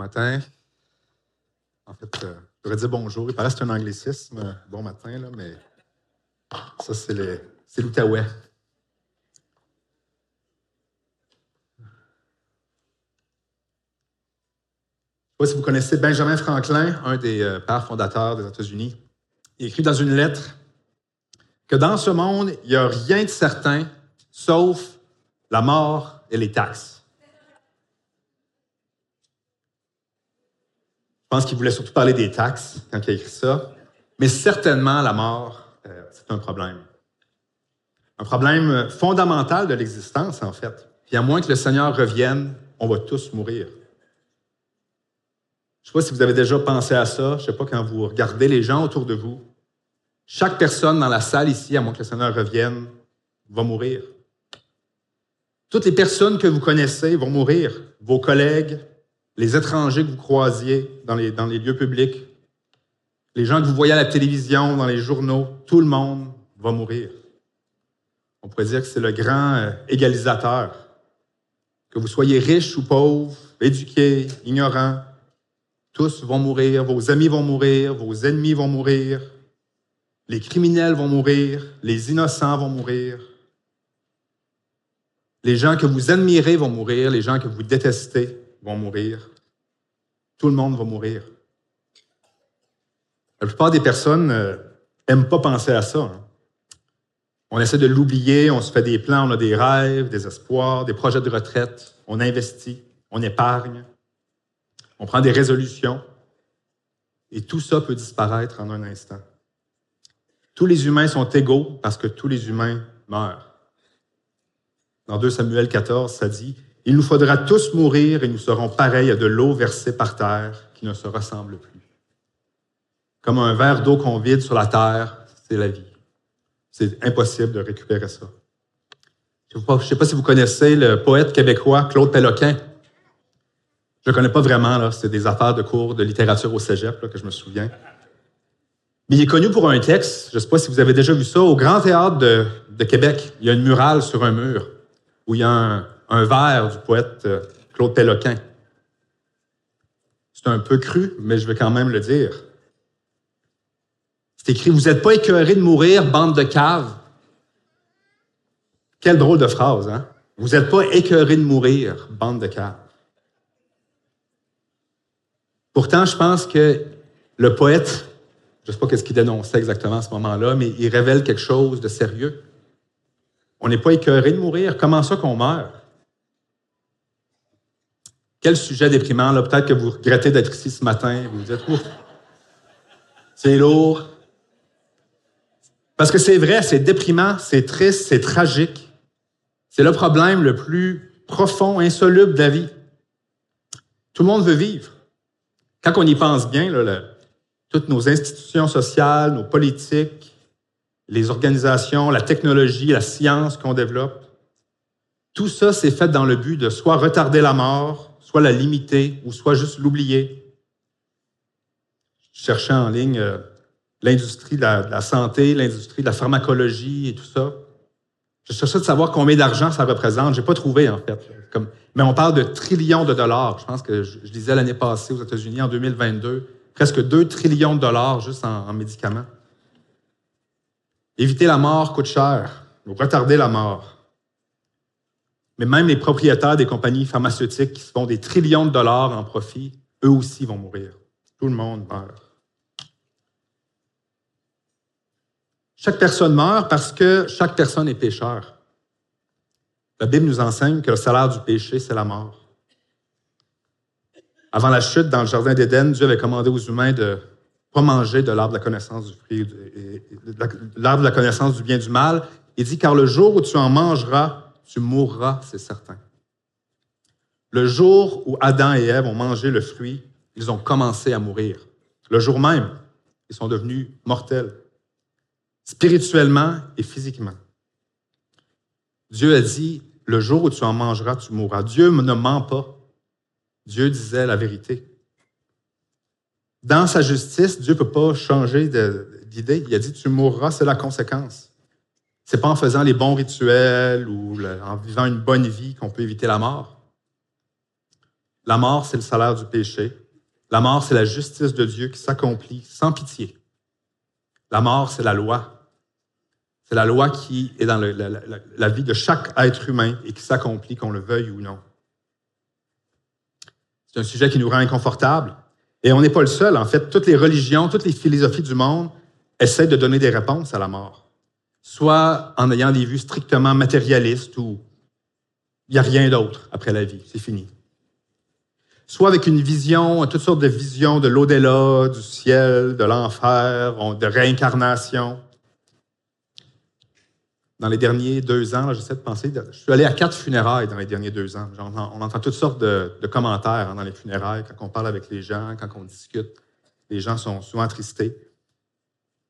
matin. En fait, euh, je devrais dire bonjour. Il paraît que c'est un anglicisme. euh, Bon matin, là, mais ça, c'est l'Outaouais. Je ne sais pas si vous connaissez Benjamin Franklin, un des euh, pères fondateurs des États-Unis. Il écrit dans une lettre que dans ce monde, il n'y a rien de certain sauf la mort et les taxes. Pense qu'il voulait surtout parler des taxes quand il a écrit ça. Mais certainement, la mort, euh, c'est un problème. Un problème fondamental de l'existence, en fait. Puis à moins que le Seigneur revienne, on va tous mourir. Je ne sais pas si vous avez déjà pensé à ça. Je ne sais pas quand vous regardez les gens autour de vous. Chaque personne dans la salle ici, à moins que le Seigneur revienne, va mourir. Toutes les personnes que vous connaissez vont mourir. Vos collègues, les étrangers que vous croisiez dans les, lieux publics, les gens que vous voyez à la télévision, dans les journaux, tout le monde va mourir. On pourrait dire que c'est le grand euh, égalisateur. Que vous soyez riche ou pauvre, éduqués, ignorants, tous vont mourir, vos amis vont mourir, vos ennemis vont mourir, les criminels vont mourir, les innocents vont mourir, les gens que vous admirez vont mourir, les gens que vous détestez vont mourir. Tout le monde va mourir. La plupart des personnes n'aiment pas penser à ça. hein. On essaie de l'oublier, on se fait des plans, on a des rêves, des espoirs, des projets de retraite, on investit, on épargne, on prend des résolutions, et tout ça peut disparaître en un instant. Tous les humains sont égaux parce que tous les humains meurent. Dans 2 Samuel 14, ça dit, Il nous faudra tous mourir et nous serons pareils à de l'eau versée par terre qui ne se ressemble plus. Comme un verre d'eau qu'on vide sur la terre, c'est la vie. C'est impossible de récupérer ça. Je ne sais pas si vous connaissez le poète québécois Claude Péloquin. Je ne connais pas vraiment, là. c'est des affaires de cours de littérature au cégep que je me souviens. Mais il est connu pour un texte, je ne sais pas si vous avez déjà vu ça, au Grand Théâtre de, de Québec, il y a une murale sur un mur où il y a un, un vers du poète euh, Claude Péloquin. C'est un peu cru, mais je vais quand même le dire. C'est écrit Vous n'êtes pas écœurés de mourir, bande de caves. Quelle drôle de phrase, hein? Vous n'êtes pas écœurés de mourir, bande de caves. Pourtant, je pense que le poète, je ne sais pas ce qu'il dénonçait exactement à ce moment-là, mais il révèle quelque chose de sérieux. On n'est pas écœuré de mourir. Comment ça qu'on meurt? Quel sujet déprimant, là. Peut-être que vous regrettez d'être ici ce matin. Vous vous dites, ouf, c'est lourd. Parce que c'est vrai, c'est déprimant, c'est triste, c'est tragique. C'est le problème le plus profond, insoluble de la vie. Tout le monde veut vivre. Quand on y pense bien, là, toutes nos institutions sociales, nos politiques, les organisations, la technologie, la science qu'on développe, tout ça, c'est fait dans le but de soit retarder la mort, soit la limiter, ou soit juste l'oublier. Je cherchais en ligne euh, l'industrie de la, santé, l'industrie de la pharmacologie et tout ça. Je cherchais de savoir combien d'argent ça représente. J'ai pas trouvé, en fait. Mais on parle de trillions de dollars. Je pense que je, je disais l'année passée aux États-Unis, en 2022, presque 2 trillions de dollars juste en, en médicaments. Éviter la mort coûte cher, ou retarder la mort. Mais même les propriétaires des compagnies pharmaceutiques qui font des trillions de dollars en profit, eux aussi vont mourir. Tout le monde meurt. Chaque personne meurt parce que chaque personne est pécheur. La Bible nous enseigne que le salaire du péché, c'est la mort. Avant la chute dans le jardin d'Éden, Dieu avait commandé aux humains de ne pas manger de l'arbre de la connaissance du fruit, l'arbre de la connaissance du bien et du mal. Il dit, car le jour où tu en mangeras, tu mourras, c'est certain. Le jour où Adam et Ève ont mangé le fruit, ils ont commencé à mourir. Le jour même, ils sont devenus mortels, spirituellement et physiquement. Dieu a dit, le jour où tu en mangeras, tu mourras. Dieu ne ment pas. Dieu disait la vérité. Dans sa justice, Dieu ne peut pas changer d'idée. Il a dit, tu mourras, c'est la conséquence. C'est pas en faisant les bons rituels ou en vivant une bonne vie qu'on peut éviter la mort. La mort, c'est le salaire du péché. La mort, c'est la justice de Dieu qui s'accomplit sans pitié. La mort, c'est la loi. C'est la loi qui est dans la, vie de chaque être humain et qui s'accomplit, qu'on le veuille ou non. C'est un sujet qui nous rend inconfortables. Et on n'est pas le seul. En fait, toutes les religions, toutes les philosophies du monde essaient de donner des réponses à la mort. Soit en ayant des vues strictement matérialistes ou il n'y a rien d'autre après la vie, c'est fini soit avec une vision, toutes sortes de visions de l'au-delà, du ciel, de l'enfer, de réincarnation. Dans les derniers deux ans, j'essaie de penser, je suis allé à quatre funérailles dans les derniers deux ans. On entend toutes sortes de, commentaires hein, dans les funérailles, quand on parle avec les gens, quand on discute. Les gens sont souvent attristés.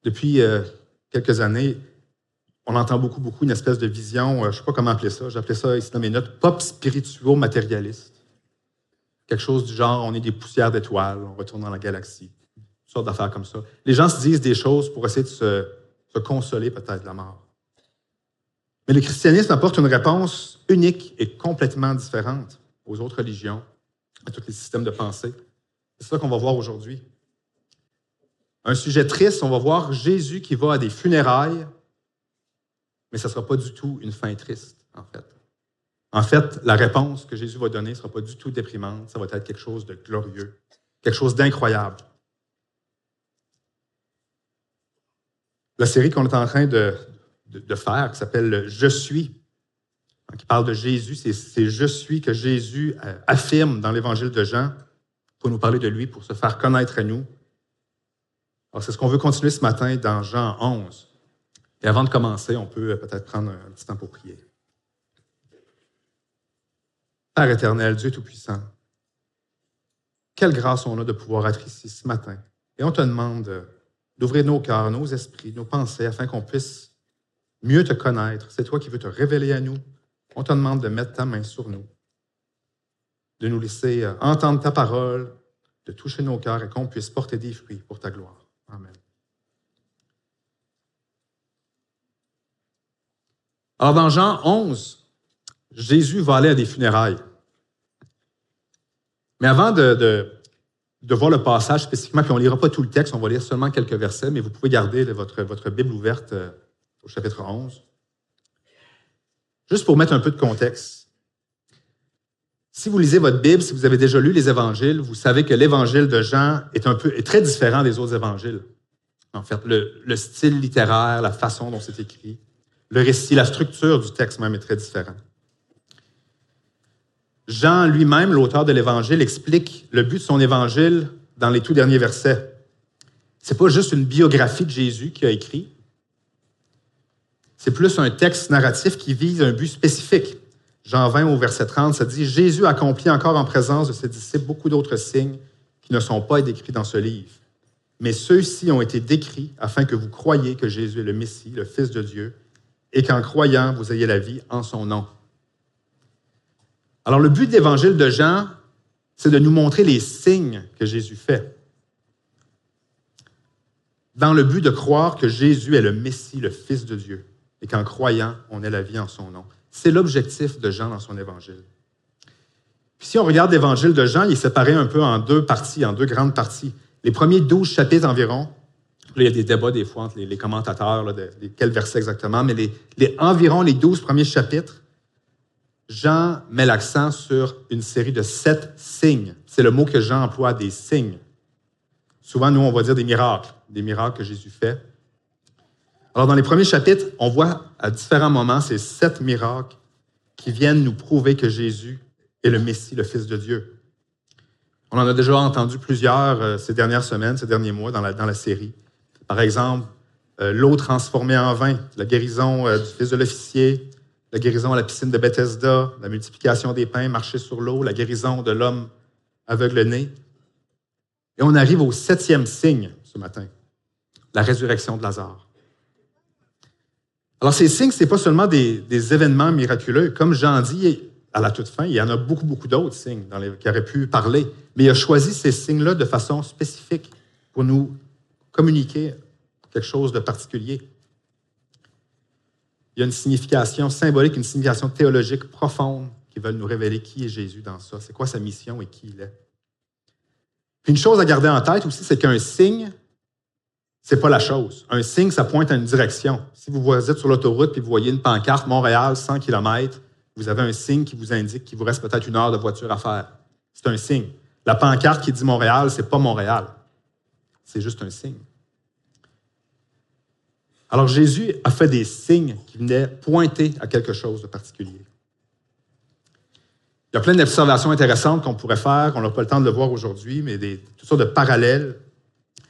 Depuis euh, quelques années, on entend beaucoup, beaucoup une espèce de vision, euh, je ne sais pas comment appeler ça, j'appelais ça ici dans mes notes, pop spirituo-matérialiste. Quelque chose du genre, on est des poussières d'étoiles, on retourne dans la galaxie. Une sorte d'affaires comme ça. Les gens se disent des choses pour essayer de se, consoler peut-être de la mort. Mais le christianisme apporte une réponse unique et complètement différente aux autres religions, à tous les systèmes de pensée. C'est ça qu'on va voir aujourd'hui. Un sujet triste, on va voir Jésus qui va à des funérailles, mais ce ne sera pas du tout une fin triste, en fait. En fait, la réponse que Jésus va donner ne sera pas du tout déprimante, ça va être quelque chose de glorieux, quelque chose d'incroyable. La série qu'on est en train de, faire, qui s'appelle Je suis, hein, qui parle de Jésus, c'est Je suis que Jésus euh, affirme dans l'Évangile de Jean pour nous parler de lui, pour se faire connaître à nous. Alors, c'est ce qu'on veut continuer ce matin dans Jean 11. Et avant de commencer, on peut peut-être prendre un petit temps pour prier. Père éternel, Dieu Tout-Puissant, quelle grâce on a de pouvoir être ici ce matin. Et on te demande d'ouvrir nos cœurs, nos esprits, nos pensées, afin qu'on puisse mieux te connaître. C'est toi qui veux te révéler à nous. On te demande de mettre ta main sur nous, de nous laisser euh, entendre ta parole, de toucher nos cœurs et qu'on puisse porter des fruits pour ta gloire. Amen. Alors, dans Jean 11, Jésus va aller à des funérailles. Mais avant de, voir le passage spécifiquement, puis on ne lira pas tout le texte, on va lire seulement quelques versets, mais vous pouvez garder votre, votre Bible ouverte euh, au chapitre 11. Juste pour mettre un peu de contexte. Si vous lisez votre Bible, si vous avez déjà lu les évangiles, vous savez que l'évangile de Jean est, un peu, est très différent des autres évangiles. En fait, le, le style littéraire, la façon dont c'est écrit, le récit, la structure du texte même est très différent. Jean lui-même, l'auteur de l'Évangile, explique le but de son Évangile dans les tout derniers versets. Ce n'est pas juste une biographie de Jésus qu'il a écrit. C'est plus un texte narratif qui vise un but spécifique. Jean 20 au verset 30, ça dit Jésus accomplit encore en présence de ses disciples beaucoup d'autres signes qui ne sont pas décrits dans ce livre. Mais ceux-ci ont été décrits afin que vous croyiez que Jésus est le Messie, le Fils de Dieu, et qu'en croyant, vous ayez la vie en son nom. Alors, le but de l'évangile de Jean, c'est de nous montrer les signes que Jésus fait, dans le but de croire que Jésus est le Messie, le Fils de Dieu, et qu'en croyant, on ait la vie en son nom. C'est l'objectif de Jean dans son évangile. Puis si on regarde l'évangile de Jean, il est séparé un peu en deux parties, en deux grandes parties. Les premiers douze chapitres environ, il y a des débats des fois entre les, commentateurs, de, quel verset exactement, mais les, environ les douze premiers chapitres Jean met l'accent sur une série de sept signes. C'est le mot que Jean emploie, des signes. Souvent, nous, on va dire des miracles, des miracles que Jésus fait. Alors, dans les premiers chapitres, on voit à différents moments ces sept miracles qui viennent nous prouver que Jésus est le Messie, le Fils de Dieu. On en a déjà entendu plusieurs euh, ces dernières semaines, ces derniers mois dans la série. Par exemple, euh, l'eau transformée en vin, la guérison euh, du fils de l'officier, la guérison à la piscine de Bethesda, la multiplication des pains, marcher sur l'eau, la guérison de l'homme aveugle-né. Et on arrive au septième signe ce matin, la résurrection de Lazare. Alors ces signes, ce n'est pas seulement des, événements miraculeux. Comme Jean dit à la toute fin, il y en a beaucoup, beaucoup d'autres signes dans les, qui auraient pu parler, mais il a choisi ces signes-là de façon spécifique pour nous communiquer quelque chose de particulier il y a une signification symbolique, une signification théologique profonde qui veulent nous révéler qui est Jésus dans ça, c'est quoi sa mission et qui il est. Une chose à garder en tête aussi, c'est qu'un signe, c'est pas la chose. Un signe, ça pointe à une direction. Si vous êtes sur l'autoroute et vous voyez une pancarte Montréal 100 km, vous avez un signe qui vous indique qu'il vous reste peut-être une heure de voiture à faire. C'est un signe. La pancarte qui dit Montréal, c'est pas Montréal. C'est juste un signe. Alors Jésus a fait des signes qui venaient pointer à quelque chose de particulier. Il y a plein d'observations intéressantes qu'on pourrait faire, on n'a pas le temps de le voir aujourd'hui, mais des, toutes sortes de parallèles.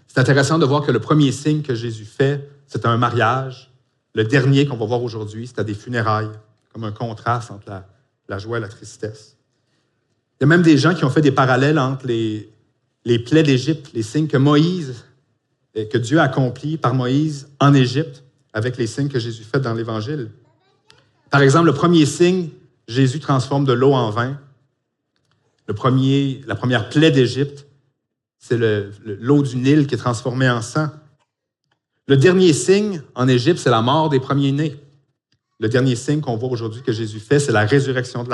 C'est intéressant de voir que le premier signe que Jésus fait, c'est un mariage. Le dernier qu'on va voir aujourd'hui, c'est à des funérailles, comme un contraste entre la, joie et la tristesse. Il y a même des gens qui ont fait des parallèles entre les, les plaies d'Égypte, les signes que Moïse que Dieu a accompli par Moïse en Égypte avec les signes que Jésus fait dans l'Évangile. Par exemple, le premier signe, Jésus transforme de l'eau en vin. Le la première plaie d'Égypte, c'est l'eau du Nil qui est transformée en sang. Le dernier signe en Égypte, c'est la mort des premiers-nés. Le dernier signe qu'on voit aujourd'hui que Jésus fait, c'est la résurrection de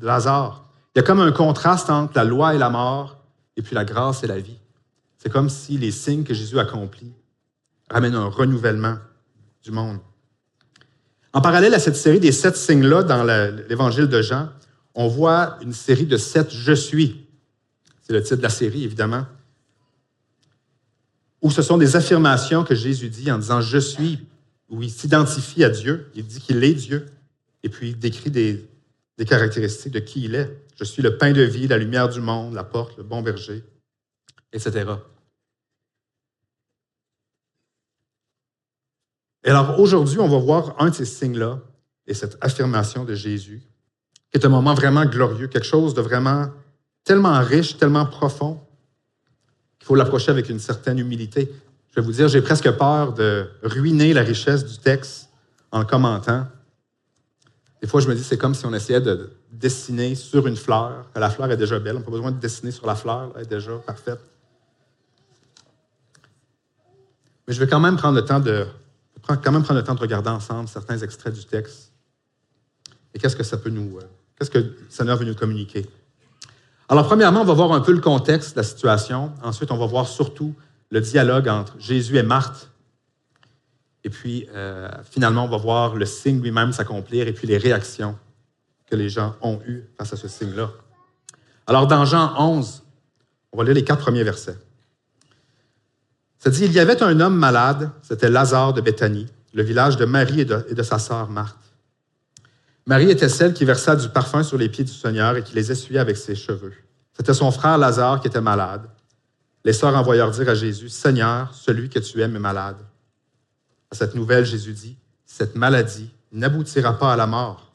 Lazare. Il y a comme un contraste entre la loi et la mort, et puis la grâce et la vie. C'est comme si les signes que Jésus accomplit ramènent un renouvellement du monde. En parallèle à cette série des sept signes-là dans l'évangile de Jean, on voit une série de sept Je suis. C'est le titre de la série, évidemment. Où ce sont des affirmations que Jésus dit en disant Je suis, où il s'identifie à Dieu, il dit qu'il est Dieu, et puis il décrit des, des caractéristiques de qui il est. Je suis le pain de vie, la lumière du monde, la porte, le bon berger etc. Et alors aujourd'hui, on va voir un de ces signes-là et cette affirmation de Jésus, qui est un moment vraiment glorieux, quelque chose de vraiment tellement riche, tellement profond, qu'il faut l'approcher avec une certaine humilité. Je vais vous dire, j'ai presque peur de ruiner la richesse du texte en le commentant. Des fois, je me dis, c'est comme si on essayait de dessiner sur une fleur, que la fleur est déjà belle. On n'a pas besoin de dessiner sur la fleur, elle est déjà parfaite. Mais je vais quand même prendre le temps de, regarder ensemble certains extraits du texte. Et qu'est-ce que ça peut nous, euh, qu'est-ce que le Seigneur veut nous communiquer? Alors, premièrement, on va voir un peu le contexte la situation. Ensuite, on va voir surtout le dialogue entre Jésus et Marthe. Et puis, euh, finalement, on va voir le signe lui-même s'accomplir et puis les réactions que les gens ont eues face à ce signe-là. Alors, dans Jean 11, on va lire les quatre premiers versets. Ça dit, il y avait un homme malade, c'était Lazare de Béthanie, le village de Marie et de, sa sœur Marthe. Marie était celle qui versa du parfum sur les pieds du Seigneur et qui les essuyait avec ses cheveux. C'était son frère Lazare qui était malade. Les sœurs envoyèrent dire à Jésus, Seigneur, celui que tu aimes est malade. À cette nouvelle, Jésus dit, cette maladie n'aboutira pas à la mort,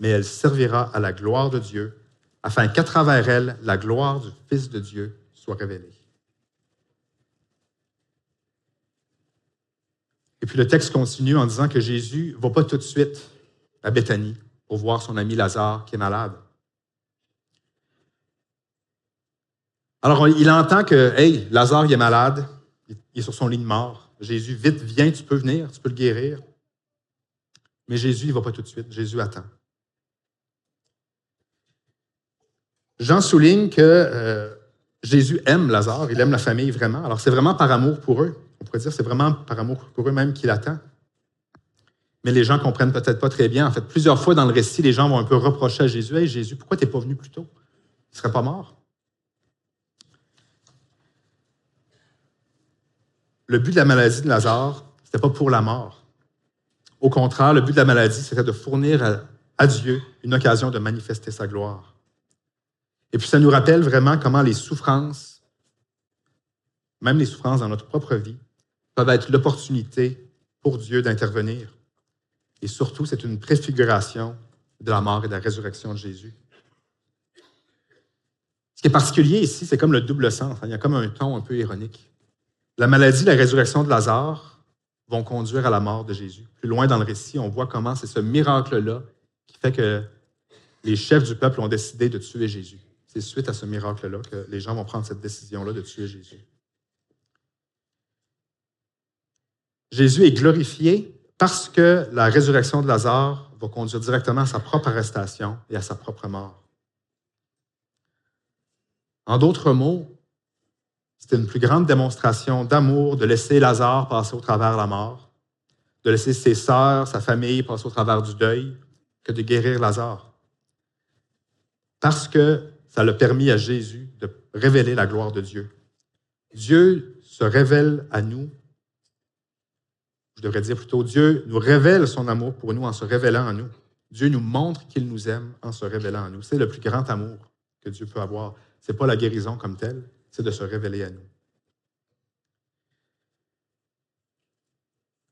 mais elle servira à la gloire de Dieu, afin qu'à travers elle, la gloire du Fils de Dieu soit révélée. Et puis le texte continue en disant que Jésus ne va pas tout de suite à Béthanie pour voir son ami Lazare qui est malade. Alors il entend que, hey, Lazare il est malade, il est sur son lit de mort. Jésus, vite, viens, tu peux venir, tu peux le guérir. Mais Jésus, il ne va pas tout de suite. Jésus attend. Jean souligne que euh, Jésus aime Lazare, il aime la famille vraiment. Alors c'est vraiment par amour pour eux. On pourrait dire c'est vraiment par amour pour eux-mêmes qu'il attend. Mais les gens comprennent peut-être pas très bien. En fait, plusieurs fois dans le récit, les gens vont un peu reprocher à Jésus Hey Jésus, pourquoi tu n'es pas venu plus tôt? Il ne serait pas mort. Le but de la maladie de Lazare, ce n'était pas pour la mort. Au contraire, le but de la maladie, c'était de fournir à Dieu une occasion de manifester sa gloire. Et puis ça nous rappelle vraiment comment les souffrances, même les souffrances dans notre propre vie, peuvent être l'opportunité pour Dieu d'intervenir. Et surtout, c'est une préfiguration de la mort et de la résurrection de Jésus. Ce qui est particulier ici, c'est comme le double sens. Hein. Il y a comme un ton un peu ironique. La maladie, la résurrection de Lazare vont conduire à la mort de Jésus. Plus loin dans le récit, on voit comment c'est ce miracle-là qui fait que les chefs du peuple ont décidé de tuer Jésus. C'est suite à ce miracle-là que les gens vont prendre cette décision-là de tuer Jésus. Jésus est glorifié parce que la résurrection de Lazare va conduire directement à sa propre arrestation et à sa propre mort. En d'autres mots, c'était une plus grande démonstration d'amour de laisser Lazare passer au travers la mort, de laisser ses sœurs, sa famille passer au travers du deuil, que de guérir Lazare. Parce que ça l'a permis à Jésus de révéler la gloire de Dieu. Dieu se révèle à nous je devrais dire plutôt, Dieu nous révèle son amour pour nous en se révélant à nous. Dieu nous montre qu'il nous aime en se révélant à nous. C'est le plus grand amour que Dieu peut avoir. Ce n'est pas la guérison comme telle, c'est de se révéler à nous.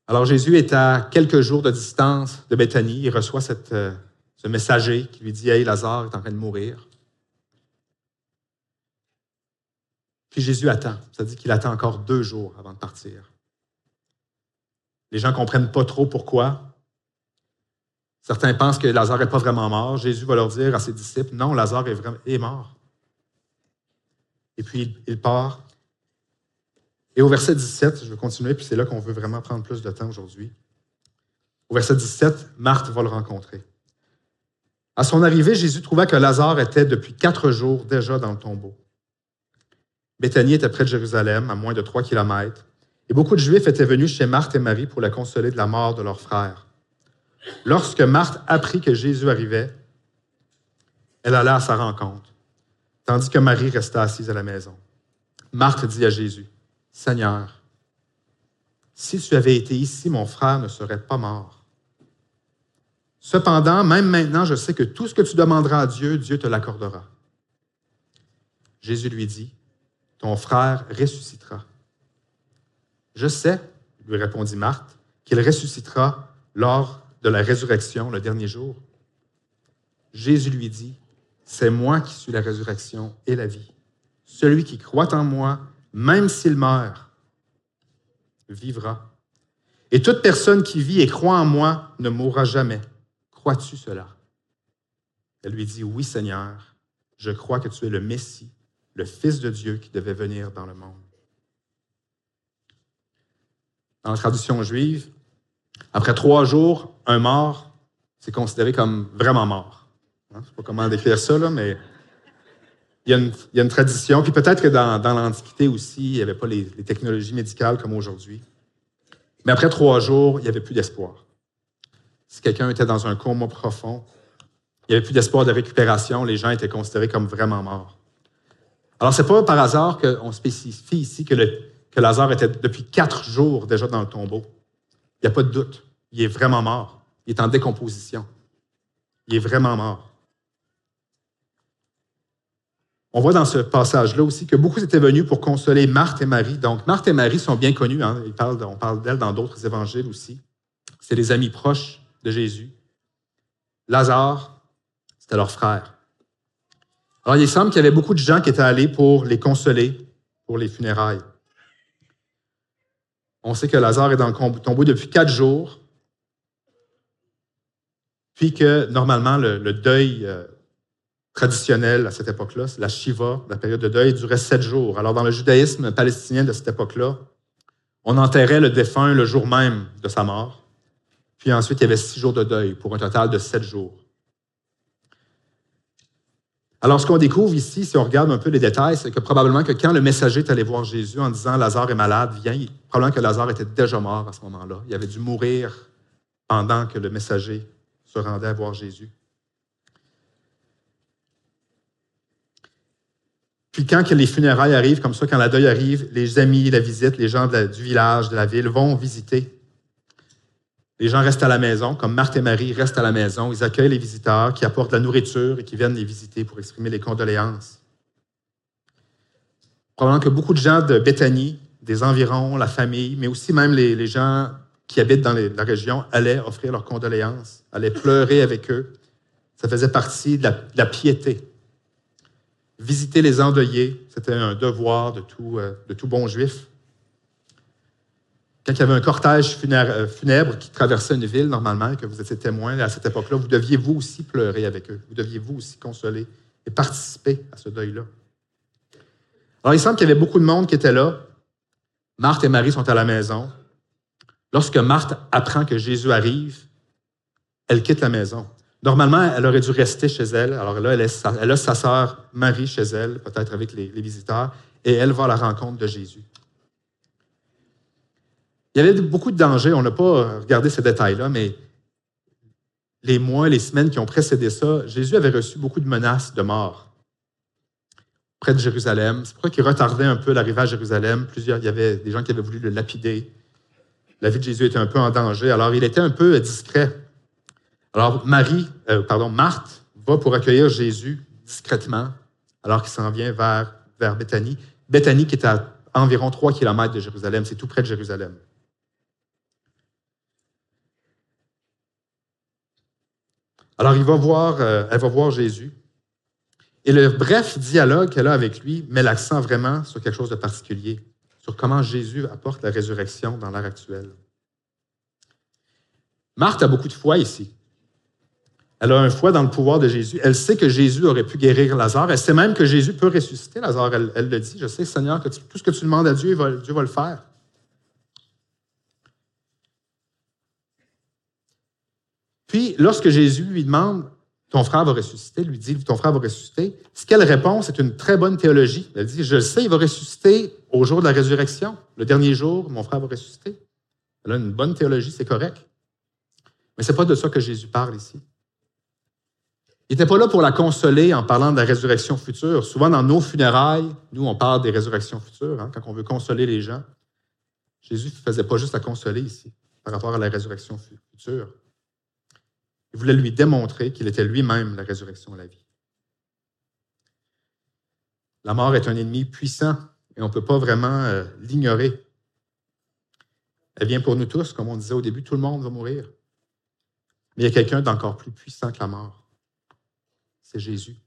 Alors Jésus est à quelques jours de distance de Béthanie. Il reçoit euh, ce messager qui lui dit Hey, Lazare est en train de mourir. Puis Jésus attend. Ça dit qu'il attend encore deux jours avant de partir. Les gens ne comprennent pas trop pourquoi. Certains pensent que Lazare n'est pas vraiment mort. Jésus va leur dire à ses disciples, non, Lazare est, est mort. Et puis, il part. Et au verset 17, je vais continuer, puis c'est là qu'on veut vraiment prendre plus de temps aujourd'hui. Au verset 17, Marthe va le rencontrer. À son arrivée, Jésus trouva que Lazare était depuis quatre jours déjà dans le tombeau. Béthanie était près de Jérusalem, à moins de trois kilomètres. Et beaucoup de Juifs étaient venus chez Marthe et Marie pour la consoler de la mort de leur frère. Lorsque Marthe apprit que Jésus arrivait, elle alla à sa rencontre, tandis que Marie restait assise à la maison. Marthe dit à Jésus, Seigneur, si tu avais été ici, mon frère ne serait pas mort. Cependant, même maintenant, je sais que tout ce que tu demanderas à Dieu, Dieu te l'accordera. Jésus lui dit, Ton frère ressuscitera. Je sais, lui répondit Marthe, qu'il ressuscitera lors de la résurrection le dernier jour. Jésus lui dit, C'est moi qui suis la résurrection et la vie. Celui qui croit en moi, même s'il meurt, vivra. Et toute personne qui vit et croit en moi ne mourra jamais. Crois-tu cela? Elle lui dit, Oui Seigneur, je crois que tu es le Messie, le Fils de Dieu qui devait venir dans le monde dans la tradition juive, après trois jours, un mort, c'est considéré comme vraiment mort. Hein, je ne sais pas comment décrire ça, mais il y, a une, tradition. Puis peut-être que dans, l'Antiquité aussi, il n'y avait pas les, technologies médicales comme aujourd'hui. Mais après trois jours, il n'y avait plus d'espoir. Si quelqu'un était dans un coma profond, il n'y avait plus d'espoir de récupération, les gens étaient considérés comme vraiment morts. Alors, ce n'est pas par hasard qu'on spécifie ici que Lazare était depuis quatre jours déjà dans le tombeau. Il n'y a pas de doute. Il est vraiment mort. Il est en décomposition. Il est vraiment mort. On voit dans ce passage-là aussi que beaucoup étaient venus pour consoler Marthe et Marie. Donc, Marthe et Marie sont bien connues. Hein. on parle d'elles dans d'autres évangiles aussi. C'est les amis proches de Jésus. Lazare, c'était leur frère. Alors, il semble qu'il y avait beaucoup de gens qui étaient allés pour les consoler pour les funérailles. On sait que Lazare est dans le tombeau depuis quatre jours, puis que normalement le, deuil euh, traditionnel à cette époque-là, la Shiva, la période de deuil, durait sept jours. Alors dans le judaïsme palestinien de cette époque-là, on enterrait le défunt le jour même de sa mort, puis ensuite il y avait six jours de deuil pour un total de sept jours. Alors, ce qu'on découvre ici, si on regarde un peu les détails, c'est que probablement que quand le messager est allé voir Jésus en disant Lazare est malade, viens, probablement que Lazare était déjà mort à ce moment-là. Il avait dû mourir pendant que le messager se rendait à voir Jésus. Puis quand les funérailles arrivent, comme ça, quand la deuil arrive, les amis, la visite, les gens du village, de la ville vont visiter les gens restent à la maison, comme Marthe et Marie restent à la maison. Ils accueillent les visiteurs qui apportent la nourriture et qui viennent les visiter pour exprimer les condoléances. Probablement que beaucoup de gens de Béthanie, des environs, la famille, mais aussi même les, gens qui habitent dans la région allaient offrir leurs condoléances, allaient pleurer avec eux. Ça faisait partie de la, piété. Visiter les endeuillés, c'était un devoir de tout, euh, de tout bon juif. Quand il y avait un cortège euh, funèbre qui traversait une ville, normalement, que vous étiez témoin à cette époque-là, vous deviez vous aussi pleurer avec eux. Vous deviez vous aussi consoler et participer à ce deuil-là. Alors, il semble qu'il y avait beaucoup de monde qui était là. Marthe et Marie sont à la maison. Lorsque Marthe apprend que Jésus arrive, elle quitte la maison. Normalement, elle aurait dû rester chez elle. Alors là, elle, a sa sœur Marie chez elle, peut-être avec les, visiteurs, et elle va à la rencontre de Jésus. Il y avait beaucoup de dangers. On n'a pas regardé ces détails-là, mais les mois, les semaines qui ont précédé ça, Jésus avait reçu beaucoup de menaces de mort près de Jérusalem. C'est pourquoi qu'il retardait un peu l'arrivée à Jérusalem. Il y avait des gens qui avaient voulu le lapider. La vie de Jésus était un peu en danger. Alors, il était un peu discret. Alors, Marie, euh, pardon, Marthe va pour accueillir Jésus discrètement, alors qu'il s'en vient vers, vers Béthanie. Béthanie qui est à environ 3 km de Jérusalem, c'est tout près de Jérusalem. Alors, il va voir, euh, elle va voir Jésus. Et le bref dialogue qu'elle a avec lui met l'accent vraiment sur quelque chose de particulier, sur comment Jésus apporte la résurrection dans l'ère actuelle. Marthe a beaucoup de foi ici. Elle a un foi dans le pouvoir de Jésus. Elle sait que Jésus aurait pu guérir Lazare. Elle sait même que Jésus peut ressusciter Lazare. Elle, le dit. Je sais, Seigneur, que tout ce que tu demandes à Dieu, Dieu va le faire. Puis, lorsque Jésus lui demande, ton frère va ressusciter, lui dit, ton frère va ressusciter, ce qu'elle répond, c'est une très bonne théologie. Elle dit, je le sais, il va ressusciter au jour de la résurrection. Le dernier jour, mon frère va ressusciter. Elle a une bonne théologie, c'est correct. Mais ce n'est pas de ça que Jésus parle ici. Il n'était pas là pour la consoler en parlant de la résurrection future. Souvent, dans nos funérailles, nous, on parle des résurrections futures, hein, quand on veut consoler les gens. Jésus ne faisait pas juste la consoler ici, par rapport à la résurrection future. Voulait lui démontrer qu'il était lui-même la résurrection et la vie. La mort est un ennemi puissant et on ne peut pas vraiment euh, l'ignorer. Elle vient pour nous tous, comme on disait au début, tout le monde va mourir. Mais il y a quelqu'un d'encore plus puissant que la mort. C'est Jésus.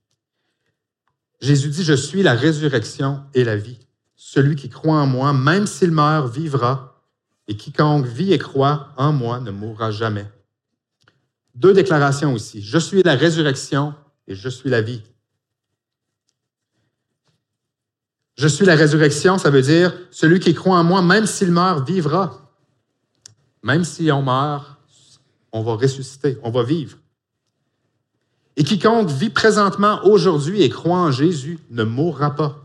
Jésus dit, je suis la résurrection et la vie. Celui qui croit en moi, même s'il meurt, vivra, et quiconque vit et croit en moi ne mourra jamais. Deux déclarations aussi. Je suis la résurrection et je suis la vie. Je suis la résurrection, ça veut dire celui qui croit en moi, même s'il meurt, vivra. Même si on meurt, on va ressusciter, on va vivre. Et quiconque vit présentement aujourd'hui et croit en Jésus ne mourra pas.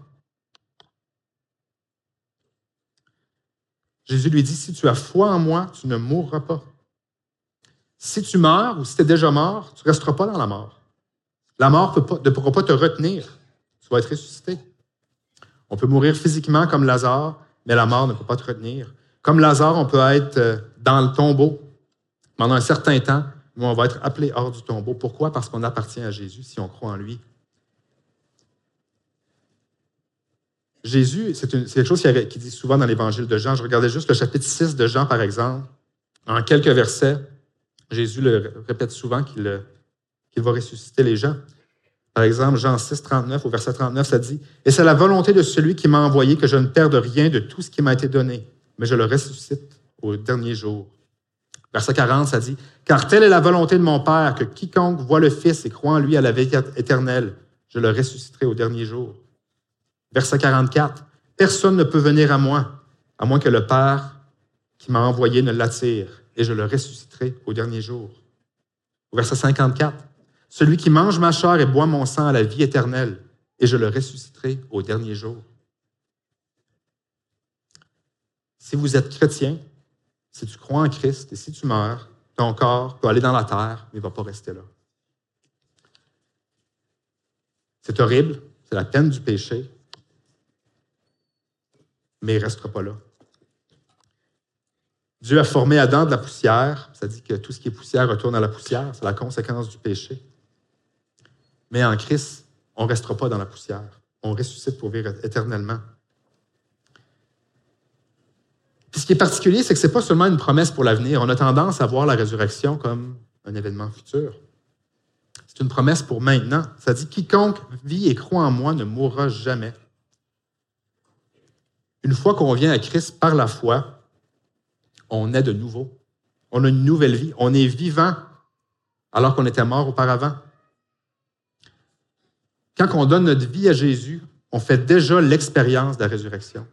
Jésus lui dit, si tu as foi en moi, tu ne mourras pas. Si tu meurs ou si tu es déjà mort, tu ne resteras pas dans la mort. La mort ne pourra pas te retenir. Tu vas être ressuscité. On peut mourir physiquement comme Lazare, mais la mort ne peut pas te retenir. Comme Lazare, on peut être euh, dans le tombeau pendant un certain temps, mais on va être appelé hors du tombeau. Pourquoi? Parce qu'on appartient à Jésus si on croit en lui. Jésus, c'est quelque chose qui dit souvent dans l'évangile de Jean. Je regardais juste le chapitre 6 de Jean, par exemple. En quelques versets, Jésus le répète souvent qu'il va ressusciter les gens. Par exemple, Jean 6, 39, au verset 39, ça dit Et c'est la volonté de celui qui m'a envoyé que je ne perde rien de tout ce qui m'a été donné, mais je le ressuscite au dernier jour. Verset 40, ça dit Car telle est la volonté de mon Père, que quiconque voit le Fils et croit en lui à la vie éternelle, je le ressusciterai au dernier jour. Verset 44 Personne ne peut venir à moi, à moins que le Père qui m'a envoyé ne l'attire et je le ressusciterai au dernier jour. Au verset 54, Celui qui mange ma chair et boit mon sang a la vie éternelle, et je le ressusciterai au dernier jour. Si vous êtes chrétien, si tu crois en Christ et si tu meurs, ton corps peut aller dans la terre, mais il ne va pas rester là. C'est horrible, c'est la peine du péché, mais il ne restera pas là. Dieu a formé Adam de la poussière. Ça dit que tout ce qui est poussière retourne à la poussière. C'est la conséquence du péché. Mais en Christ, on ne restera pas dans la poussière. On ressuscite pour vivre éternellement. Puis ce qui est particulier, c'est que ce n'est pas seulement une promesse pour l'avenir. On a tendance à voir la résurrection comme un événement futur. C'est une promesse pour maintenant. Ça dit quiconque vit et croit en moi ne mourra jamais. Une fois qu'on vient à Christ par la foi, on est de nouveau. On a une nouvelle vie. On est vivant alors qu'on était mort auparavant. Quand on donne notre vie à Jésus, on fait déjà l'expérience de la résurrection.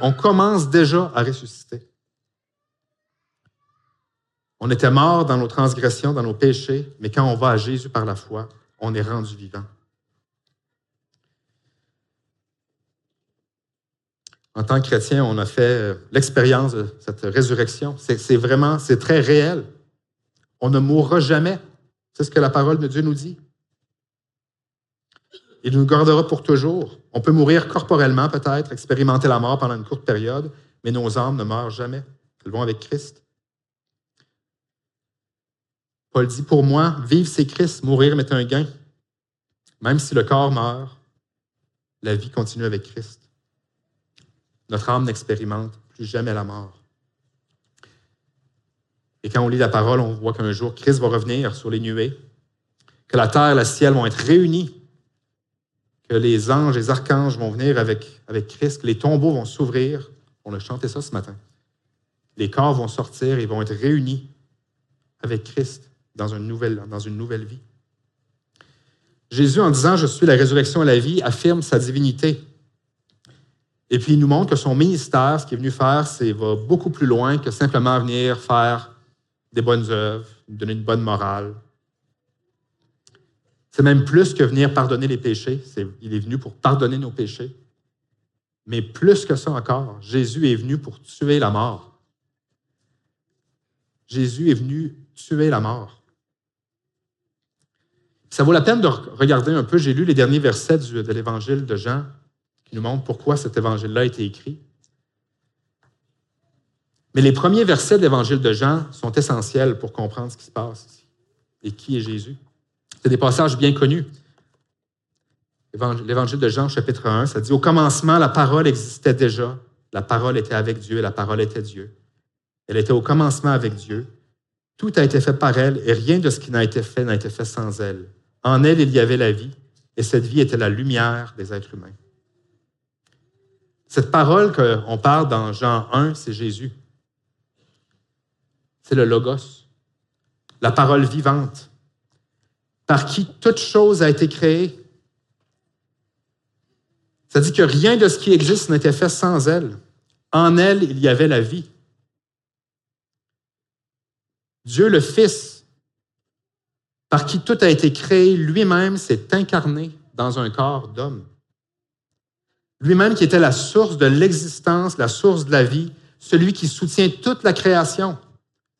on commence déjà à ressusciter. On était mort dans nos transgressions, dans nos péchés, mais quand on va à Jésus par la foi, on est rendu vivant. En tant que chrétien, on a fait euh, l'expérience de cette résurrection. C'est vraiment, c'est très réel. On ne mourra jamais. C'est ce que la parole de Dieu nous dit. Il nous gardera pour toujours. On peut mourir corporellement peut-être, expérimenter la mort pendant une courte période, mais nos âmes ne meurent jamais. Elles vont avec Christ. Paul dit, pour moi, vivre c'est Christ, mourir m'est un gain. Même si le corps meurt, la vie continue avec Christ. Notre âme n'expérimente plus jamais la mort. Et quand on lit la parole, on voit qu'un jour, Christ va revenir sur les nuées, que la terre et le ciel vont être réunis, que les anges, les archanges vont venir avec, Christ, que les tombeaux vont s'ouvrir. On a chanté ça ce matin. Les corps vont sortir et vont être réunis avec Christ dans une dans une nouvelle vie. Jésus, en disant Je suis la résurrection et la vie, affirme sa divinité. Et puis il nous montre que son ministère, ce qu'il est venu faire, c'est va beaucoup plus loin que simplement venir faire des bonnes œuvres, donner une bonne morale. C'est même plus que venir pardonner les péchés. il est venu pour pardonner nos péchés. Mais plus que ça encore, Jésus est venu pour tuer la mort. Jésus est venu tuer la mort. Ça vaut la peine de regarder un peu. J'ai lu les derniers versets de l'Évangile de Jean qui nous montre pourquoi cet évangile-là a été écrit. Mais les premiers versets de l'évangile de Jean sont essentiels pour comprendre ce qui se passe ici et qui est Jésus. C'est des passages bien connus. L'évangile de Jean, chapitre 1, ça dit Au commencement, la parole existait déjà. La parole était avec Dieu et la parole était Dieu. Elle était au commencement avec Dieu. Tout a été fait par elle et rien de ce qui n'a été fait n'a été fait sans elle. En elle, il y avait la vie et cette vie était la lumière des êtres humains. Cette parole qu'on parle dans Jean 1, c'est Jésus. C'est le Logos, la parole vivante, par qui toute chose a été créée. Ça dit que rien de ce qui existe n'était fait sans elle. En elle, il y avait la vie. Dieu le Fils, par qui tout a été créé, lui-même s'est incarné dans un corps d'homme lui-même qui était la source de l'existence, la source de la vie, celui qui soutient toute la création.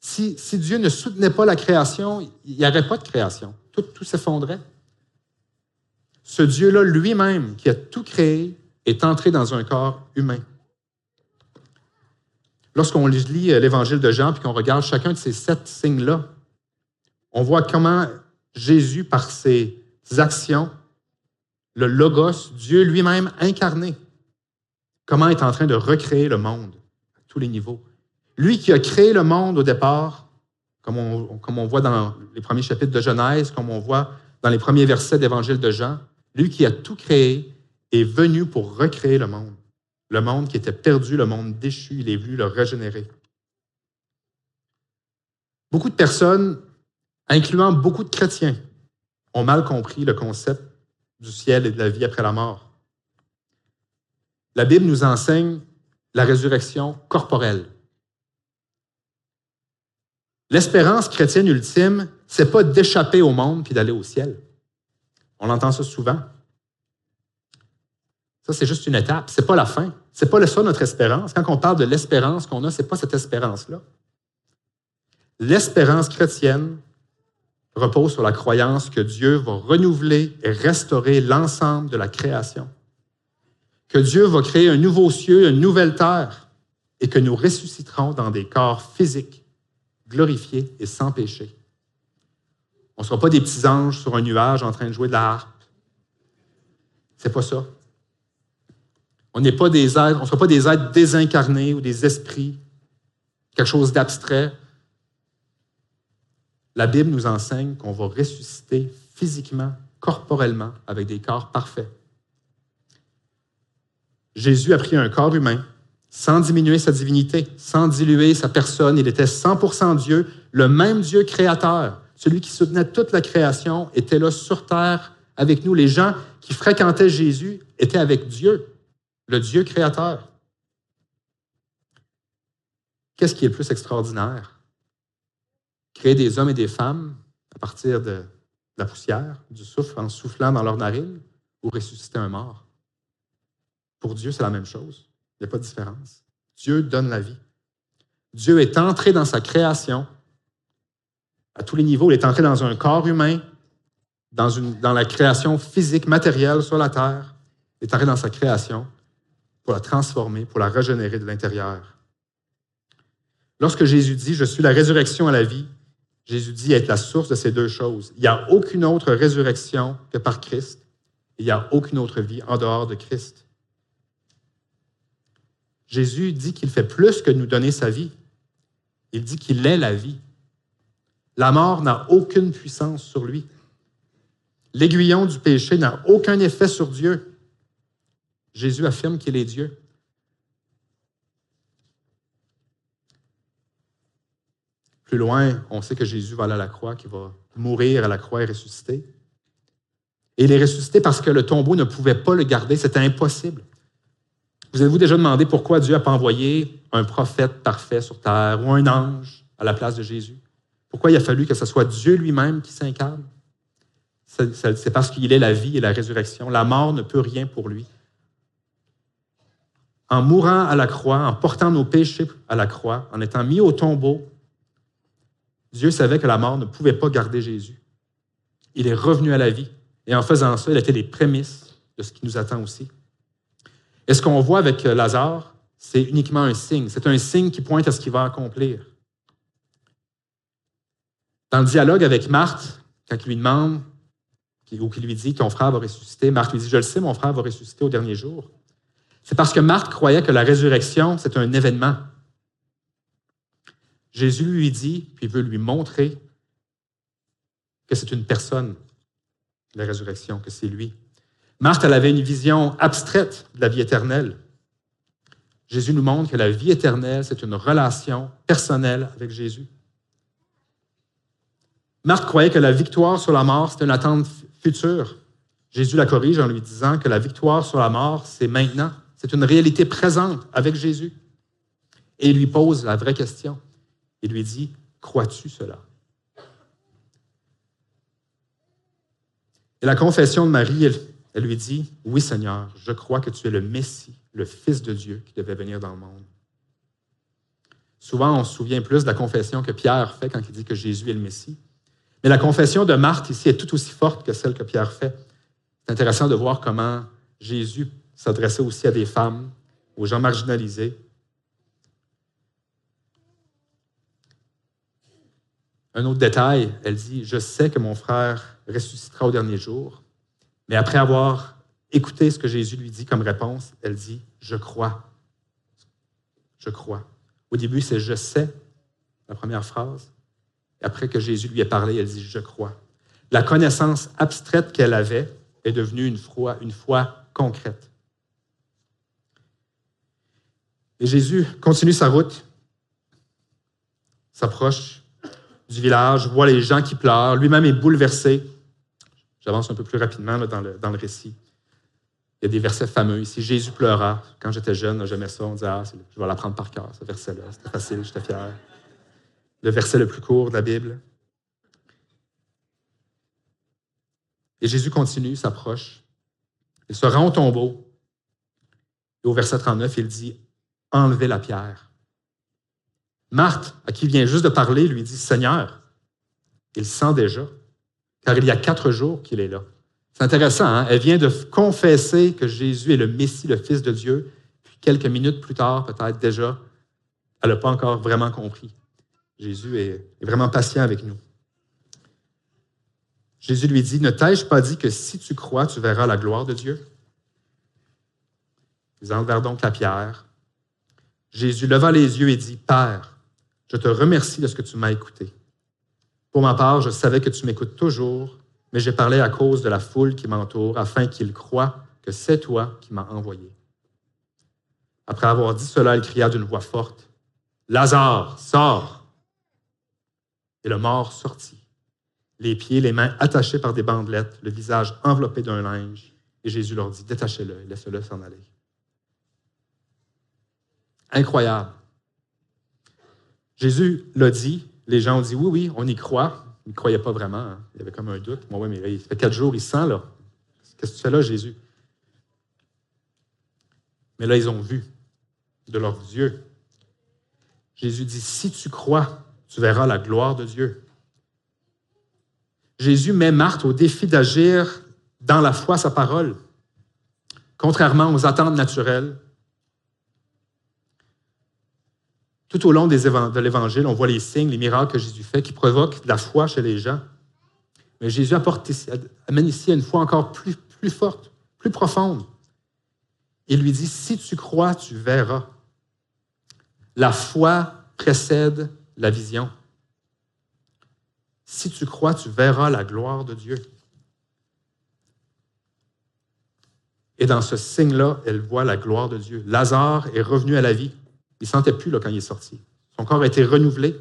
Si, Dieu ne soutenait pas la création, il n'y aurait pas de création. Tout, tout s'effondrait. Ce Dieu-là lui-même, qui a tout créé, est entré dans un corps humain. Lorsqu'on lit euh, l'évangile de Jean, puis qu'on regarde chacun de ces sept signes-là, on voit comment Jésus, par ses actions, le Logos, Dieu lui-même incarné, comment est en train de recréer le monde à tous les niveaux? Lui qui a créé le monde au départ, comme on, comme on voit dans les premiers chapitres de Genèse, comme on voit dans les premiers versets d'Évangile de Jean, lui qui a tout créé est venu pour recréer le monde. Le monde qui était perdu, le monde déchu, il est venu le régénérer. Beaucoup de personnes, incluant beaucoup de chrétiens, ont mal compris le concept du ciel et de la vie après la mort. La Bible nous enseigne la résurrection corporelle. L'espérance chrétienne ultime, c'est pas d'échapper au monde puis d'aller au ciel. On entend ça souvent. Ça, c'est juste une étape. C'est pas la fin. C'est pas ça notre espérance. Quand on parle de l'espérance qu'on a, c'est pas cette espérance-là. L'espérance chrétienne, repose sur la croyance que Dieu va renouveler et restaurer l'ensemble de la création, que Dieu va créer un nouveau ciel, une nouvelle terre, et que nous ressusciterons dans des corps physiques, glorifiés et sans péché. On ne sera pas des petits anges sur un nuage en train de jouer de la harpe. C'est pas ça. On n'est pas des on ne sera pas des êtres désincarnés ou des esprits, quelque chose d'abstrait la Bible nous enseigne qu'on va ressusciter physiquement, corporellement, avec des corps parfaits. Jésus a pris un corps humain sans diminuer sa divinité, sans diluer sa personne. Il était 100% Dieu, le même Dieu créateur, celui qui soutenait toute la création, était là sur terre avec nous. Les gens qui fréquentaient Jésus étaient avec Dieu, le Dieu créateur. Qu'est-ce qui est le plus extraordinaire? Des hommes et des femmes à partir de la poussière, du souffle, en soufflant dans leur narine, ou ressusciter un mort. Pour Dieu, c'est la même chose. Il n'y a pas de différence. Dieu donne la vie. Dieu est entré dans sa création à tous les niveaux. Il est entré dans un corps humain, dans, dans la création physique, matérielle sur la terre. Il est entré dans sa création pour la transformer, pour la régénérer de l'intérieur. Lorsque Jésus dit Je suis la résurrection à la vie, Jésus dit être la source de ces deux choses. Il n'y a aucune autre résurrection que par Christ. Il n'y a aucune autre vie en dehors de Christ. Jésus dit qu'il fait plus que nous donner sa vie. Il dit qu'il est la vie. La mort n'a aucune puissance sur lui. L'aiguillon du péché n'a aucun effet sur Dieu. Jésus affirme qu'il est Dieu. Plus loin, on sait que Jésus va aller à la croix, qu'il va mourir à la croix et ressusciter. Et il est ressuscité parce que le tombeau ne pouvait pas le garder, c'était impossible. Vous avez-vous déjà demandé pourquoi Dieu n'a pas envoyé un prophète parfait sur terre ou un ange à la place de Jésus? Pourquoi il a fallu que ce soit Dieu lui-même qui s'incarne? C'est parce qu'il est la vie et la résurrection. La mort ne peut rien pour lui. En mourant à la croix, en portant nos péchés à la croix, en étant mis au tombeau, Dieu savait que la mort ne pouvait pas garder Jésus. Il est revenu à la vie. Et en faisant ça, il a été les prémices de ce qui nous attend aussi. Et ce qu'on voit avec Lazare, c'est uniquement un signe. C'est un signe qui pointe à ce qu'il va accomplir. Dans le dialogue avec Marthe, quand il lui demande, ou qu'il lui dit ton frère va ressusciter, Marthe lui dit Je le sais, mon frère va ressusciter au dernier jour. C'est parce que Marthe croyait que la résurrection, c'est un événement. Jésus lui dit, puis veut lui montrer que c'est une personne, la résurrection, que c'est lui. Marthe, elle avait une vision abstraite de la vie éternelle. Jésus nous montre que la vie éternelle, c'est une relation personnelle avec Jésus. Marthe croyait que la victoire sur la mort, c'était une attente future. Jésus la corrige en lui disant que la victoire sur la mort, c'est maintenant. C'est une réalité présente avec Jésus. Et il lui pose la vraie question. Il lui dit, crois-tu cela? Et la confession de Marie, elle, lui dit, oui Seigneur, je crois que tu es le Messie, le Fils de Dieu qui devait venir dans le monde. Souvent, on se souvient plus de la confession que Pierre fait quand il dit que Jésus est le Messie. Mais la confession de Marthe ici est tout aussi forte que celle que Pierre fait. C'est intéressant de voir comment Jésus s'adressait aussi à des femmes, aux gens marginalisés, Un autre détail, elle dit, je sais que mon frère ressuscitera au dernier jour, mais après avoir écouté ce que Jésus lui dit comme réponse, elle dit, je crois. Je crois. Au début, c'est je sais, la première phrase. Après que Jésus lui ait parlé, elle dit, je crois. La connaissance abstraite qu'elle avait est devenue une foi, une foi concrète. Et Jésus continue sa route, s'approche du village, voit les gens qui pleurent. Lui-même est bouleversé. J'avance un peu plus rapidement dans, le, récit. Il y a des versets fameux ici. Jésus pleura. Quand j'étais jeune, j'aimais ça. On disait, ah, je vais l'apprendre par cœur, ce verset-là. C'était facile, j'étais fier. Le verset le plus court de la Bible. Et Jésus continue, s'approche. Il se rend au tombeau. Et au verset 39, il dit Enlevez la pierre. Marthe, à qui vient juste de parler, lui dit, Seigneur, il sent déjà, car il y a quatre jours qu'il est là. C'est intéressant, hein? elle vient de confesser que Jésus est le Messie, le Fils de Dieu, puis quelques minutes plus tard, peut-être déjà, elle n'a pas encore vraiment compris. Jésus est, vraiment patient avec nous. Jésus lui dit, ne t'ai-je pas dit que si tu crois, tu verras la gloire de Dieu? Ils enlevèrent donc la pierre. Jésus leva les yeux et dit, Père, je te remercie de ce que tu m'as écouté. Pour ma part, je savais que tu m'écoutes toujours, mais j'ai parlé à cause de la foule qui m'entoure, afin qu'ils croient que c'est toi qui m'as envoyé. Après avoir dit cela, il cria d'une voix forte, Lazare, sors! Et le mort sortit, les pieds, les mains attachés par des bandelettes, le visage enveloppé d'un linge. Et Jésus leur dit, détachez-le laissez-le s'en aller. Incroyable. Jésus l'a dit, les gens ont dit oui, oui, on y croit. Ils ne croyaient pas vraiment. Hein. Il y avait comme un doute. Moi, oui, mais il fait quatre jours, il sent là. Qu'est-ce que tu fais là, Jésus? Mais là, ils ont vu de leurs yeux. Jésus dit, si tu crois, tu verras la gloire de Dieu. Jésus met Marthe au défi d'agir dans la foi sa parole, contrairement aux attentes naturelles. Tout au long de l'Évangile, on voit les signes, les miracles que Jésus fait qui provoquent de la foi chez les gens. Mais Jésus apporte, amène ici une foi encore plus, plus forte, plus profonde. Il lui dit, si tu crois, tu verras. La foi précède la vision. Si tu crois, tu verras la gloire de Dieu. Et dans ce signe-là, elle voit la gloire de Dieu. Lazare est revenu à la vie. Il ne sentait plus quand il est sorti. Son corps a été renouvelé.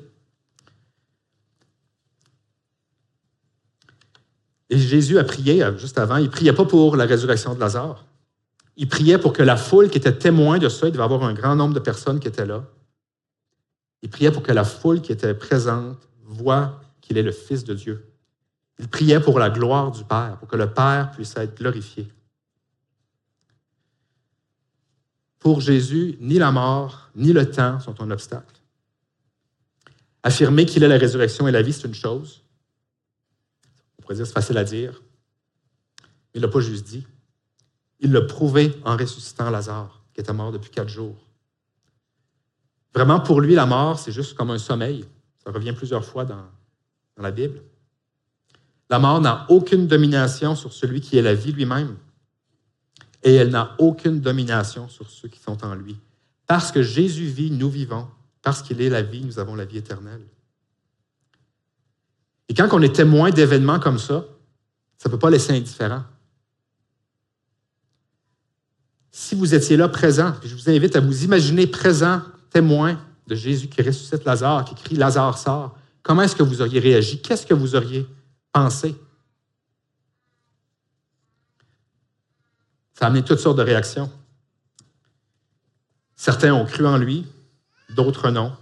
Et Jésus a prié, euh, juste avant, il ne priait pas pour la résurrection de Lazare. Il priait pour que la foule qui était témoin de ça, il devait avoir un grand nombre de personnes qui étaient là. Il priait pour que la foule qui était présente voit qu'il est le Fils de Dieu. Il priait pour la gloire du Père, pour que le Père puisse être glorifié. Pour Jésus, ni la mort, ni le temps sont un obstacle. Affirmer qu'il est la résurrection et la vie, c'est une chose. On pourrait dire c'est facile à dire. Il ne l'a pas juste dit. Il l'a prouvé en ressuscitant Lazare, qui était mort depuis quatre jours. Vraiment, pour lui, la mort, c'est juste comme un sommeil. Ça revient plusieurs fois dans la Bible. La mort n'a aucune domination sur celui qui est la vie lui-même et elle n'a aucune domination sur ceux qui sont en lui. Parce que Jésus vit, nous vivons. Parce qu'il est la vie, nous avons la vie éternelle. Et quand on est témoin d'événements comme ça, ça ne peut pas laisser indifférent. Si vous étiez là présent, je vous invite à vous imaginer présent, témoin de Jésus qui ressuscite Lazare, qui crie Lazare sort, comment est-ce que vous auriez réagi? Qu'est-ce que vous auriez pensé? Ça a amené toutes sortes de réactions. Certains ont cru en lui, d'autres non.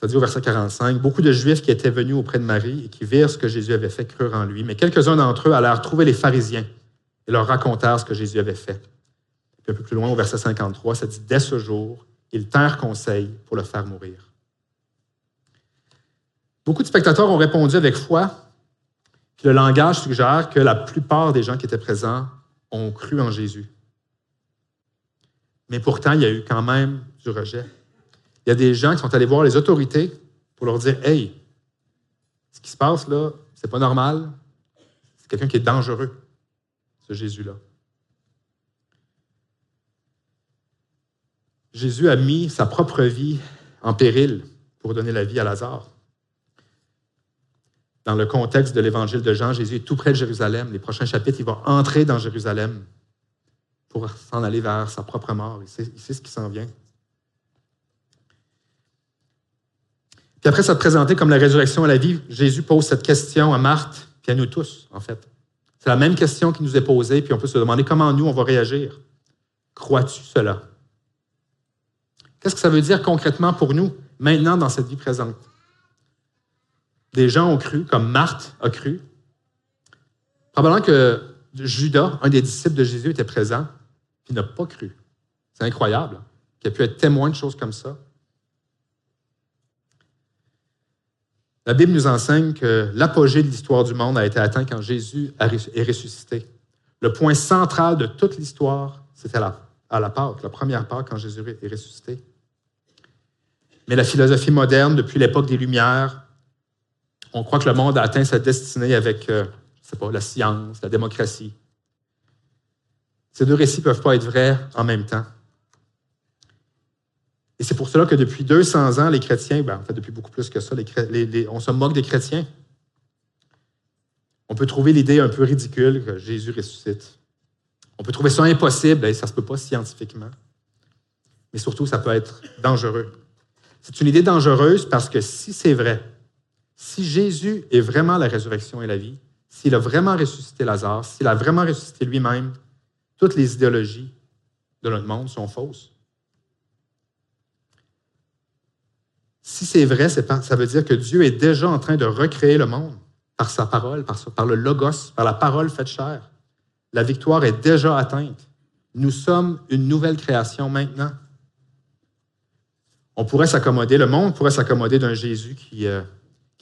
Ça dit au verset 45, beaucoup de Juifs qui étaient venus auprès de Marie et qui virent ce que Jésus avait fait crurent en lui, mais quelques-uns d'entre eux allèrent trouver les pharisiens et leur racontèrent ce que Jésus avait fait. un peu plus loin, au verset 53, ça dit, dès ce jour, ils tinrent conseil pour le faire mourir. Beaucoup de spectateurs ont répondu avec foi le langage suggère que la plupart des gens qui étaient présents ont cru en Jésus. Mais pourtant, il y a eu quand même du rejet. Il y a des gens qui sont allés voir les autorités pour leur dire Hey, ce qui se passe là, c'est pas normal. C'est quelqu'un qui est dangereux, ce Jésus-là. Jésus a mis sa propre vie en péril pour donner la vie à Lazare dans le contexte de l'évangile de Jean, Jésus est tout près de Jérusalem. Les prochains chapitres, il va entrer dans Jérusalem pour s'en aller vers sa propre mort. Il sait, ce qui s'en vient. Puis après s'être présenté comme la résurrection et la vie, Jésus pose cette question à Marthe, puis à nous tous, en fait. C'est la même question qui nous est posée, puis on peut se demander comment nous, on va réagir. Crois-tu cela? Qu'est-ce que ça veut dire concrètement pour nous, maintenant, dans cette vie présente? Des gens ont cru, comme Marthe a cru. Probablement que Judas, un des disciples de Jésus, était présent, puis n'a pas cru. C'est incroyable qu'il ait pu être témoin de choses comme ça. La Bible nous enseigne que l'apogée de l'histoire du monde a été atteint quand Jésus est ressuscité. Le point central de toute l'histoire, c'était à la Pâque, la première Pâque quand Jésus est ressuscité. Mais la philosophie moderne, depuis l'époque des Lumières, on croit que le monde a atteint sa destinée avec, euh, pas, la science, la démocratie. Ces deux récits ne peuvent pas être vrais en même temps. Et c'est pour cela que depuis 200 ans, les chrétiens, ben, en fait depuis beaucoup plus que ça, on se moque des chrétiens. On peut trouver l'idée un peu ridicule que Jésus ressuscite. On peut trouver ça impossible, et ça ne se peut pas scientifiquement. Mais surtout, ça peut être dangereux. C'est une idée dangereuse parce que si c'est vrai, si Jésus est vraiment la résurrection et la vie, s'il a vraiment ressuscité Lazare, s'il a vraiment ressuscité lui-même, toutes les idéologies de notre monde sont fausses. Si c'est vrai, ça veut dire que Dieu est déjà en train de recréer le monde par sa parole, par, le logos, par la parole faite chair. La victoire est déjà atteinte. Nous sommes une nouvelle création maintenant. On pourrait s'accommoder, le monde pourrait s'accommoder d'un Jésus qui, euh,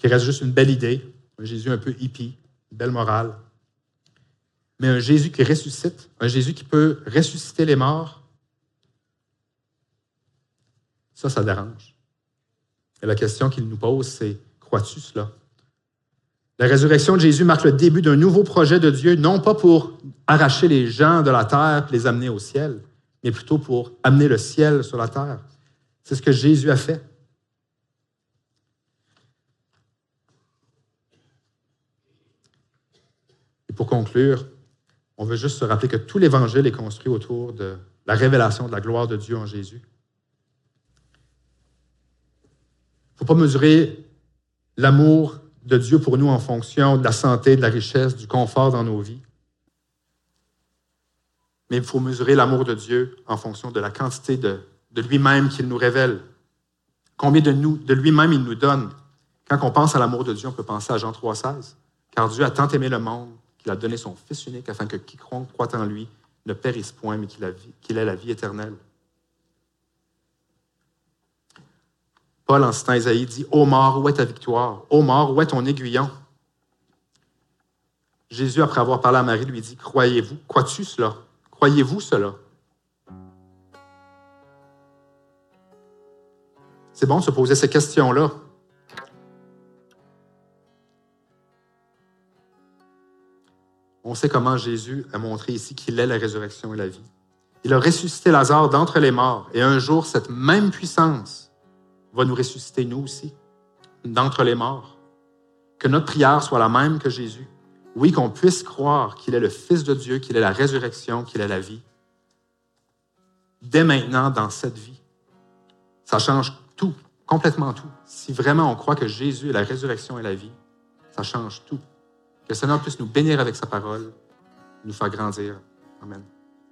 qui reste juste une belle idée, un Jésus un peu hippie, une belle morale. Mais un Jésus qui ressuscite, un Jésus qui peut ressusciter les morts, ça, ça dérange. Et la question qu'il nous pose, c'est crois-tu cela? La résurrection de Jésus marque le début d'un nouveau projet de Dieu, non pas pour arracher les gens de la terre et les amener au ciel, mais plutôt pour amener le ciel sur la terre. C'est ce que Jésus a fait. Pour conclure, on veut juste se rappeler que tout l'Évangile est construit autour de la révélation de la gloire de Dieu en Jésus. Il ne faut pas mesurer l'amour de Dieu pour nous en fonction de la santé, de la richesse, du confort dans nos vies. Mais il faut mesurer l'amour de Dieu en fonction de la quantité de, lui-même qu'il nous révèle. Combien de, de lui-même il nous donne. Quand on pense à l'amour de Dieu, on peut penser à Jean 3,16. Car Dieu a tant aimé le monde qu'il a donné son Fils unique afin que quiconque croit en lui ne périsse point, mais qu'il ait la vie éternelle. Paul, en citant Isaïe, dit Ô mort, où est ta victoire? Ô mort, où est ton aiguillon Jésus, après avoir parlé à Marie, lui dit Croyez-vous? Crois-tu cela? Croyez-vous cela C'est bon de se poser ces questions-là. On sait comment Jésus a montré ici qu'il est la résurrection et la vie. Il a ressuscité Lazare d'entre les morts, et un jour, cette même puissance va nous ressusciter nous aussi, d'entre les morts. Que notre prière soit la même que Jésus. Oui, qu'on puisse croire qu'il est le Fils de Dieu, qu'il est la résurrection, qu'il est la vie. Dès maintenant, dans cette vie, ça change tout, complètement tout. Si vraiment on croit que Jésus est la résurrection et la vie, ça change tout. Que le Seigneur puisse nous bénir avec sa parole, nous faire grandir. Amen.